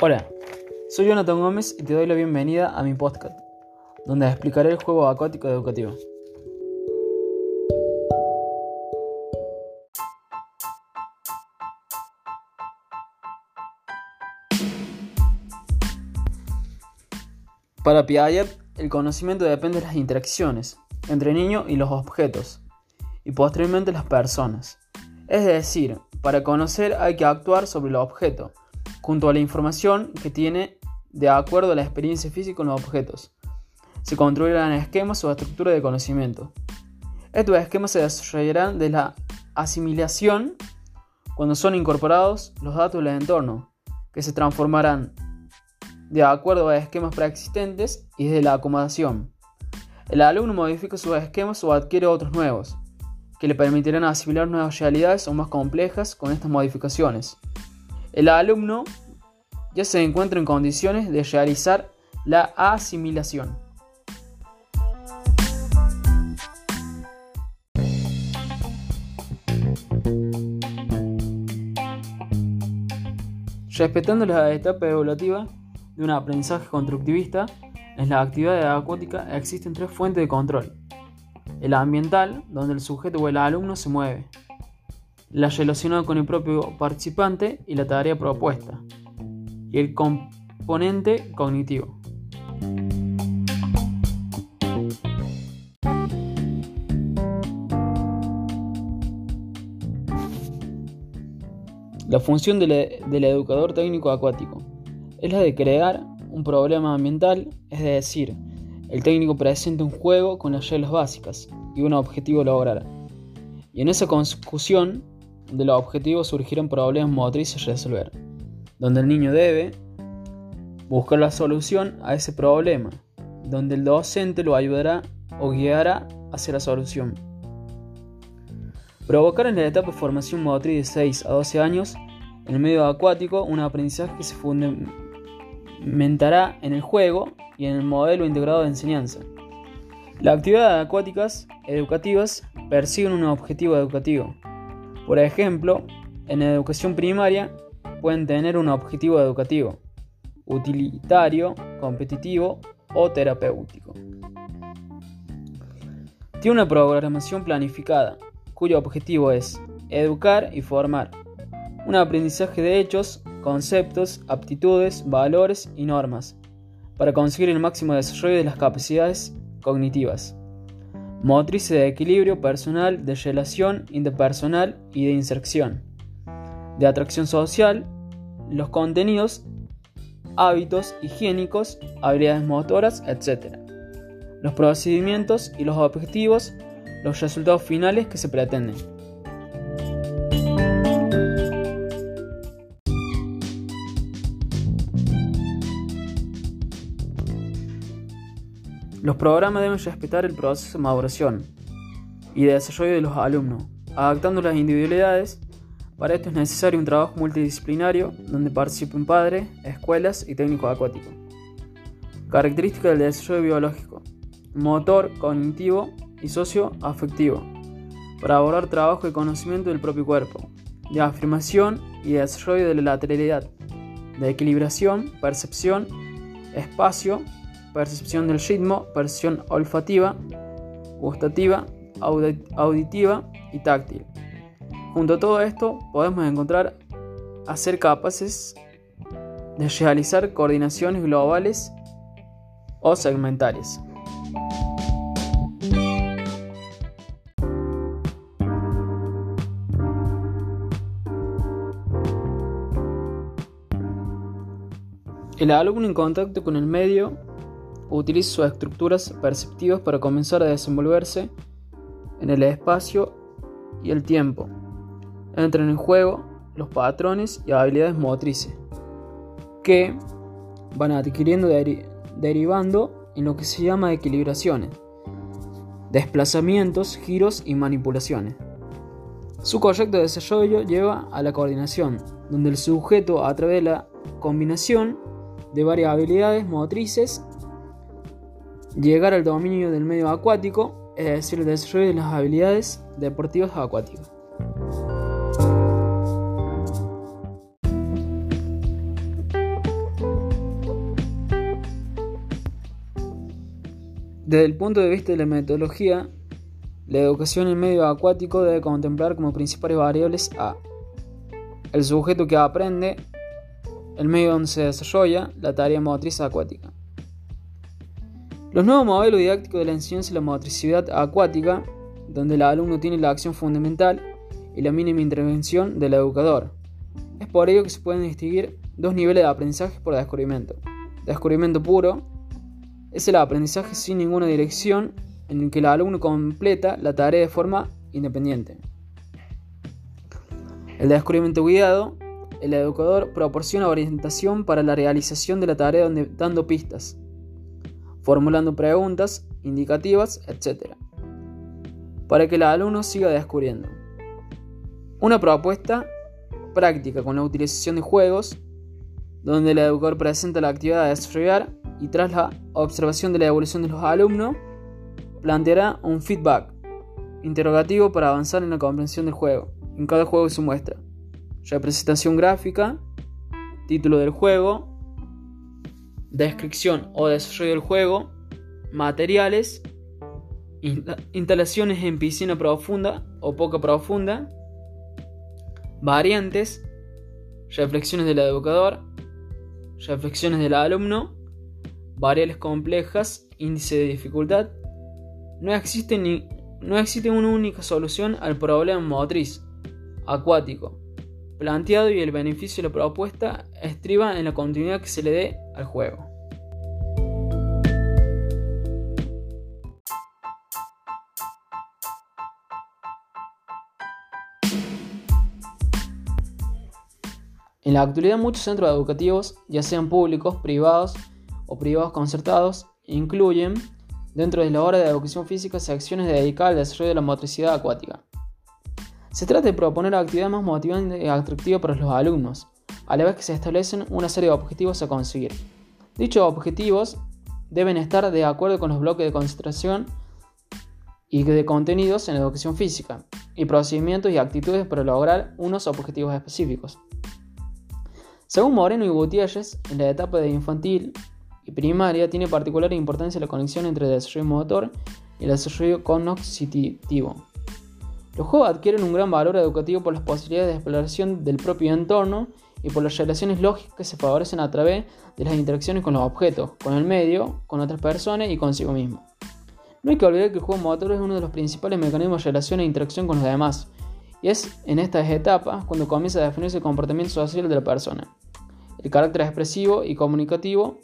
Hola, soy Jonathan Gómez y te doy la bienvenida a mi podcast, donde explicaré el juego acuático educativo. Para Piaget, el conocimiento depende de las interacciones entre el niño y los objetos, y posteriormente las personas. Es decir, para conocer hay que actuar sobre el objeto, junto a la información que tiene de acuerdo a la experiencia física con los objetos. Se construirán esquemas o estructura de conocimiento. Estos esquemas se desarrollarán de la asimilación cuando son incorporados los datos del entorno, que se transformarán de acuerdo a esquemas preexistentes y de la acomodación. El alumno modifica sus esquemas o adquiere otros nuevos, que le permitirán asimilar nuevas realidades o más complejas con estas modificaciones. El alumno ya se encuentra en condiciones de realizar la asimilación. Respetando la etapa evolutiva de un aprendizaje constructivista, en la actividad acuática existen tres fuentes de control. El ambiental, donde el sujeto o el alumno se mueve. La relacionada con el propio participante y la tarea propuesta. Y el componente cognitivo. La función del, educador técnico acuático es la de crear un problema ambiental, es decir, el técnico presenta un juego con las reglas básicas y un objetivo a lograr. Y en esa consecución de los objetivos surgirán problemas motrices a resolver, donde el niño debe buscar la solución a ese problema, donde el docente lo ayudará o guiará hacia la solución. Provocar en la etapa de formación motriz de 6 a 12 años en el medio acuático un aprendizaje que se fundamentará en el juego y en el modelo integrado de enseñanza. Las actividades acuáticas educativas persiguen un objetivo educativo. Por ejemplo, en educación primaria pueden tener un objetivo educativo, utilitario, competitivo o terapéutico. Tiene una programación planificada, cuyo objetivo es educar y formar. Un aprendizaje de hechos, conceptos, aptitudes, valores y normas, para conseguir el máximo desarrollo de las capacidades cognitivas, motrices de equilibrio personal, de relación interpersonal y de inserción, de atracción social, los contenidos, hábitos higiénicos, habilidades motoras, etc. Los procedimientos y los objetivos, los resultados finales que se pretenden. Los programas deben respetar el proceso de maduración y de desarrollo de los alumnos, adaptando las individualidades. Para esto es necesario un trabajo multidisciplinario donde participen padres, escuelas y técnicos acuáticos. Características del desarrollo biológico: motor, cognitivo y socioafectivo, para abordar trabajo y conocimiento del propio cuerpo, de afirmación y desarrollo de la lateralidad, de equilibración, percepción, espacio, percepción del ritmo, percepción olfativa, gustativa, auditiva y táctil. Junto a todo esto podemos encontrar a ser capaces de realizar coordinaciones globales o segmentarias. El alumno en contacto con el medio utiliza sus estructuras perceptivas para comenzar a desenvolverse en el espacio y el tiempo. Entran en juego los patrones y habilidades motrices que van adquiriendo derivando en lo que se llama equilibraciones, desplazamientos, giros y manipulaciones. Su correcto desarrollo lleva a la coordinación, donde el sujeto a través de la combinación de varias habilidades motrices llegar al dominio del medio acuático, es decir, el desarrollo de las habilidades deportivas acuáticas. Desde el punto de vista de la metodología, la educación en medio acuático debe contemplar como principales variables a el sujeto que aprende, el medio donde se desarrolla, la tarea motriz acuática. Los nuevos modelos didácticos de la enseñanza y la motricidad acuática, donde el alumno tiene la acción fundamental y la mínima intervención del educador. Es por ello que se pueden distinguir dos niveles de aprendizaje por descubrimiento. Descubrimiento puro es el aprendizaje sin ninguna dirección en el que el alumno completa la tarea de forma independiente. El descubrimiento guiado, el educador proporciona orientación para la realización de la tarea dando pistas, formulando preguntas indicativas, etc., para que el alumno siga descubriendo. Una propuesta práctica con la utilización de juegos, donde el educador presenta la actividad a desarrollar y tras la observación de la evolución de los alumnos, planteará un feedback interrogativo para avanzar en la comprensión del juego. En cada juego se muestra representación gráfica, título del juego, descripción o desarrollo del juego, materiales, instalaciones en piscina profunda o poca profunda, variantes, reflexiones del educador, reflexiones del alumno, variables complejas, índice de dificultad, no existe, ni, no existe una única solución al problema motriz, acuático, planteado y el beneficio de la propuesta estriba en la continuidad que se le dé al juego. En la actualidad muchos centros educativos, ya sean públicos, privados o privados concertados, incluyen dentro de la hora de educación física secciones dedicadas al desarrollo de la motricidad acuática. Se trata de proponer actividades más motivantes y atractivas para los alumnos, a la vez que se establecen una serie de objetivos a conseguir. Dichos objetivos deben estar de acuerdo con los bloques de concentración y de contenidos en educación física, y procedimientos y actitudes para lograr unos objetivos específicos. Según Moreno y Gutiérrez, en la etapa de infantil y primaria tiene particular importancia la conexión entre el desarrollo motor y el desarrollo cognitivo. Los juegos adquieren un gran valor educativo por las posibilidades de exploración del propio entorno y por las relaciones lógicas que se favorecen a través de las interacciones con los objetos, con el medio, con otras personas y consigo mismo. No hay que olvidar que el juego motor es uno de los principales mecanismos de relación e interacción con los demás, y es en estas etapas cuando comienza a definirse el comportamiento social de la persona. El carácter expresivo y comunicativo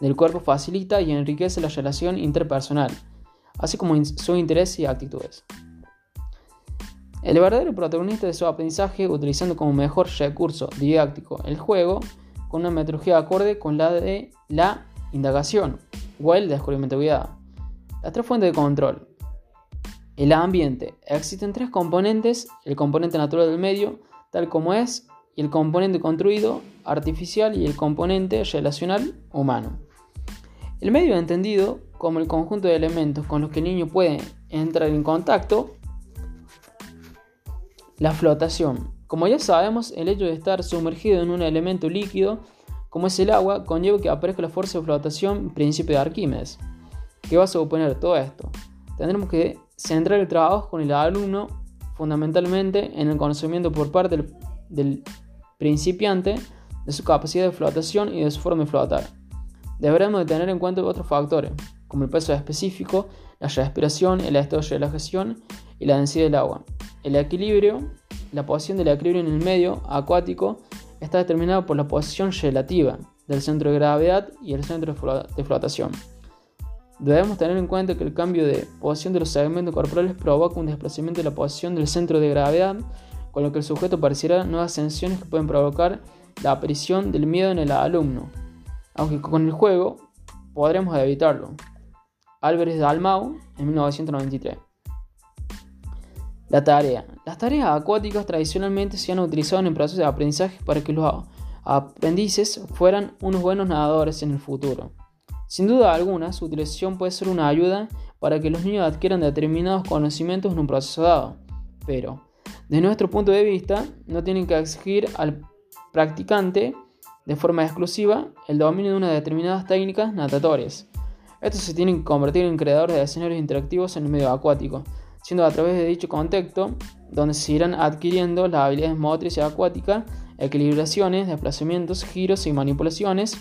del cuerpo facilita y enriquece la relación interpersonal, así como sus intereses y actitudes. El verdadero protagonista de su aprendizaje, utilizando como mejor recurso didáctico el juego, con una metodología acorde con la de la indagación o el descubrimiento guiado. Las tres fuentes de control. El ambiente. Existen tres componentes, el componente natural del medio, tal como es, y el componente construido, artificial, y el componente relacional, humano. El medio entendido como el conjunto de elementos con los que el niño puede entrar en contacto. La flotación. Como ya sabemos, el hecho de estar sumergido en un elemento líquido, como es el agua, conlleva que aparezca la fuerza de flotación, principio de Arquímedes. ¿Qué va a suponer todo esto? Tendremos que centrar el trabajo con el alumno fundamentalmente en el conocimiento por parte del, principiante de su capacidad de flotación y de su forma de flotar. Deberemos de tener en cuenta otros factores, como el peso específico, la respiración, el estado de relajación y la densidad del agua. El equilibrio, la posición del equilibrio en el medio acuático está determinado por la posición relativa del centro de gravedad y el centro de flotación. Debemos tener en cuenta que el cambio de posición de los segmentos corporales provoca un desplazamiento de la posición del centro de gravedad, con lo que el sujeto pareciera nuevas tensiones que pueden provocar la aparición del miedo en el alumno, aunque con el juego podremos evitarlo. Álvarez Dalmau en 1993. La tarea. Las tareas acuáticas tradicionalmente se han utilizado en el proceso de aprendizaje para que los aprendices fueran unos buenos nadadores en el futuro. Sin duda alguna, su utilización puede ser una ayuda para que los niños adquieran determinados conocimientos en un proceso dado, pero, desde nuestro punto de vista, no tienen que exigir al practicante de forma exclusiva el dominio de unas determinadas técnicas natatorias. Estos se tienen que convertir en creadores de escenarios interactivos en el medio acuático, siendo a través de dicho contexto donde se irán adquiriendo las habilidades motrices acuáticas, equilibraciones, desplazamientos, giros y manipulaciones,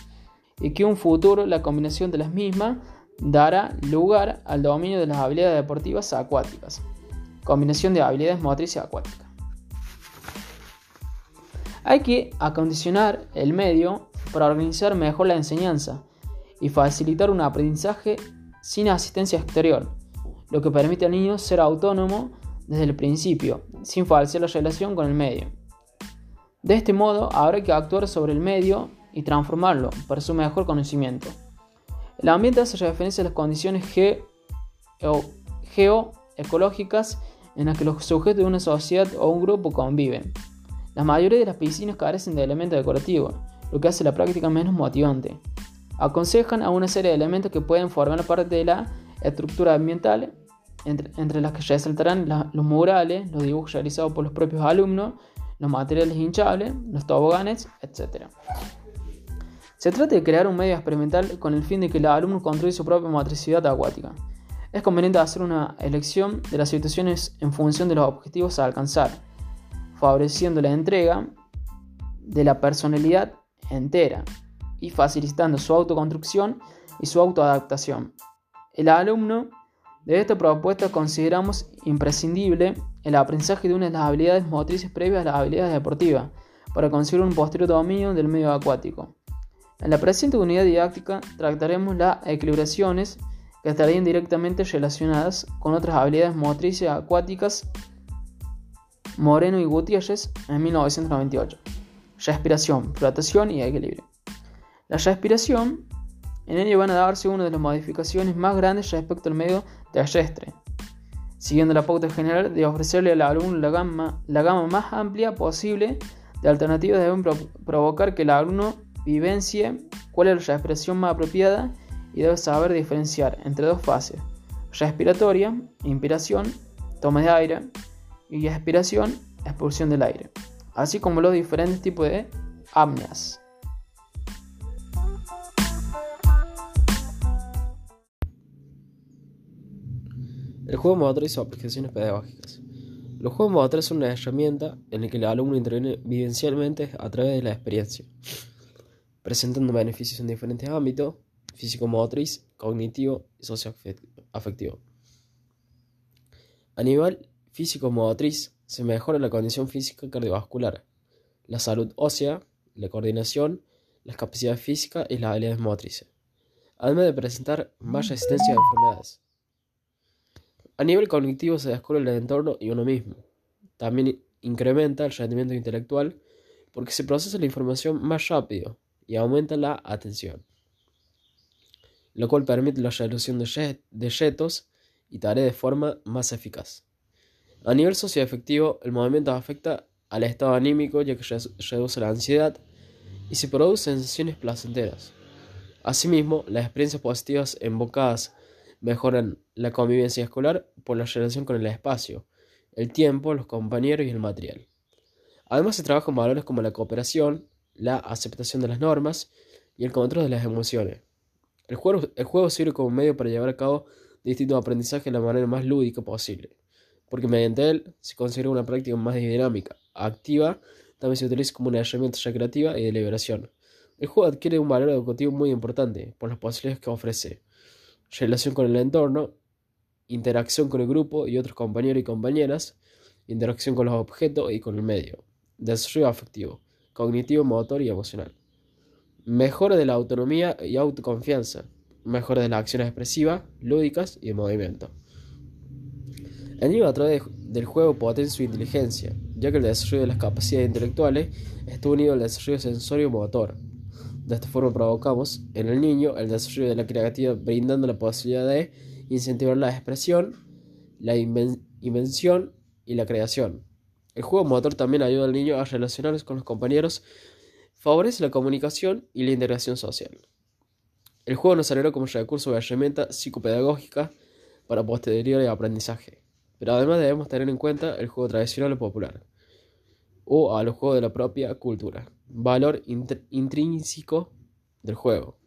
y que un futuro la combinación de las mismas dará lugar al dominio de las habilidades deportivas acuáticas. Combinación de habilidades motrices acuáticas. Hay que acondicionar el medio para organizar mejor la enseñanza y facilitar un aprendizaje sin asistencia exterior, lo que permite al niño ser autónomo desde el principio, sin falsear la relación con el medio. De este modo, habrá que actuar sobre el medio y transformarlo para su mejor conocimiento. El ambiente hace referencia a las condiciones geoecológicas en las que los sujetos de una sociedad o un grupo conviven. La mayoría de las piscinas carecen de elementos decorativos, lo que hace la práctica menos motivante. Aconsejan a una serie de elementos que pueden formar parte de la estructura ambiental, entre, las que resaltarán los murales, los dibujos realizados por los propios alumnos, los materiales hinchables, los toboganes, etc. Se trata de crear un medio experimental con el fin de que el alumno construya su propia motricidad acuática. Es conveniente hacer una elección de las situaciones en función de los objetivos a alcanzar, favoreciendo la entrega de la personalidad entera y facilitando su autoconstrucción y su autoadaptación. El alumno de esta propuesta consideramos imprescindible el aprendizaje de una de las habilidades motrices previas a las habilidades deportivas para conseguir un posterior dominio del medio acuático. En la presente unidad didáctica trataremos las equilibraciones que estarían directamente relacionadas con otras habilidades motrices acuáticas Moreno y Gutiérrez en 1998. Respiración, flotación y equilibrio. La respiración, en ella van a darse una de las modificaciones más grandes respecto al medio terrestre, siguiendo la pauta general de ofrecerle al alumno la gama, la gama más amplia posible de alternativas deben provocar que el alumno vivencie cuál es la respiración más apropiada y debe saber diferenciar entre dos fases, respiratoria, inspiración, toma de aire, y expiración, expulsión del aire, así como los diferentes tipos de apneas. El juego motor y sus aplicaciones pedagógicas. Los juegos motores son una herramienta en la que el alumno interviene vivencialmente a través de la experiencia, presentando beneficios en diferentes ámbitos, físico-motriz, cognitivo y socioafectivo. A nivel físico-motriz se mejora la condición física cardiovascular, la salud ósea, la coordinación, las capacidades físicas y las habilidades motrices, además de presentar más resistencia a enfermedades. A nivel cognitivo se descubre el entorno y uno mismo. También incrementa el rendimiento intelectual porque se procesa la información más rápido y aumenta la atención, lo cual permite la resolución de retos y tareas de forma más eficaz. A nivel socioafectivo, el movimiento afecta al estado anímico ya que reduce la ansiedad y se producen sensaciones placenteras. Asimismo, las experiencias positivas invocadas mejoran la convivencia escolar por la relación con el espacio, el tiempo, los compañeros y el material. Además, se trabajan valores como la cooperación, la aceptación de las normas y el control de las emociones. El juego, el juego sirve como medio para llevar a cabo distintos aprendizajes de la manera más lúdica posible porque mediante él se considera una práctica más dinámica, activa, también se utiliza como una herramienta recreativa y de liberación. El juego adquiere un valor educativo muy importante por las posibilidades que ofrece, relación con el entorno, interacción con el grupo y otros compañeros y compañeras, interacción con los objetos y con el medio, desarrollo afectivo, cognitivo, motor y emocional, mejora de la autonomía y autoconfianza, mejora de las acciones expresivas, lúdicas y de movimiento. El niño a través del juego potencia su inteligencia, ya que el desarrollo de las capacidades intelectuales está unido al desarrollo sensorio-motor. De esta forma provocamos en el niño el desarrollo de la creatividad brindando la posibilidad de incentivar la expresión, la invención y la creación. El juego motor también ayuda al niño a relacionarse con los compañeros, favorece la comunicación y la integración social. El juego nos salió como recurso de herramienta psicopedagógica para posterior aprendizaje. Pero además debemos tener en cuenta el juego tradicional o popular, o a los juegos de la propia cultura, valor intrínseco del juego.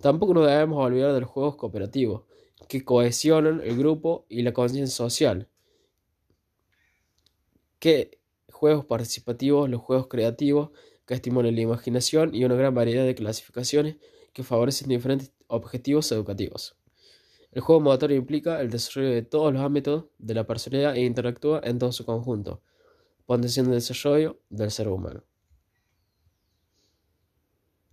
Tampoco nos debemos olvidar de los juegos cooperativos, que cohesionan el grupo y la conciencia social. Que juegos participativos, los juegos creativos, que estimulan la imaginación y una gran variedad de clasificaciones que favorecen diferentes objetivos educativos. El juego motor implica el desarrollo de todos los ámbitos de la personalidad e interactúa en todo su conjunto, potenciando el desarrollo del ser humano.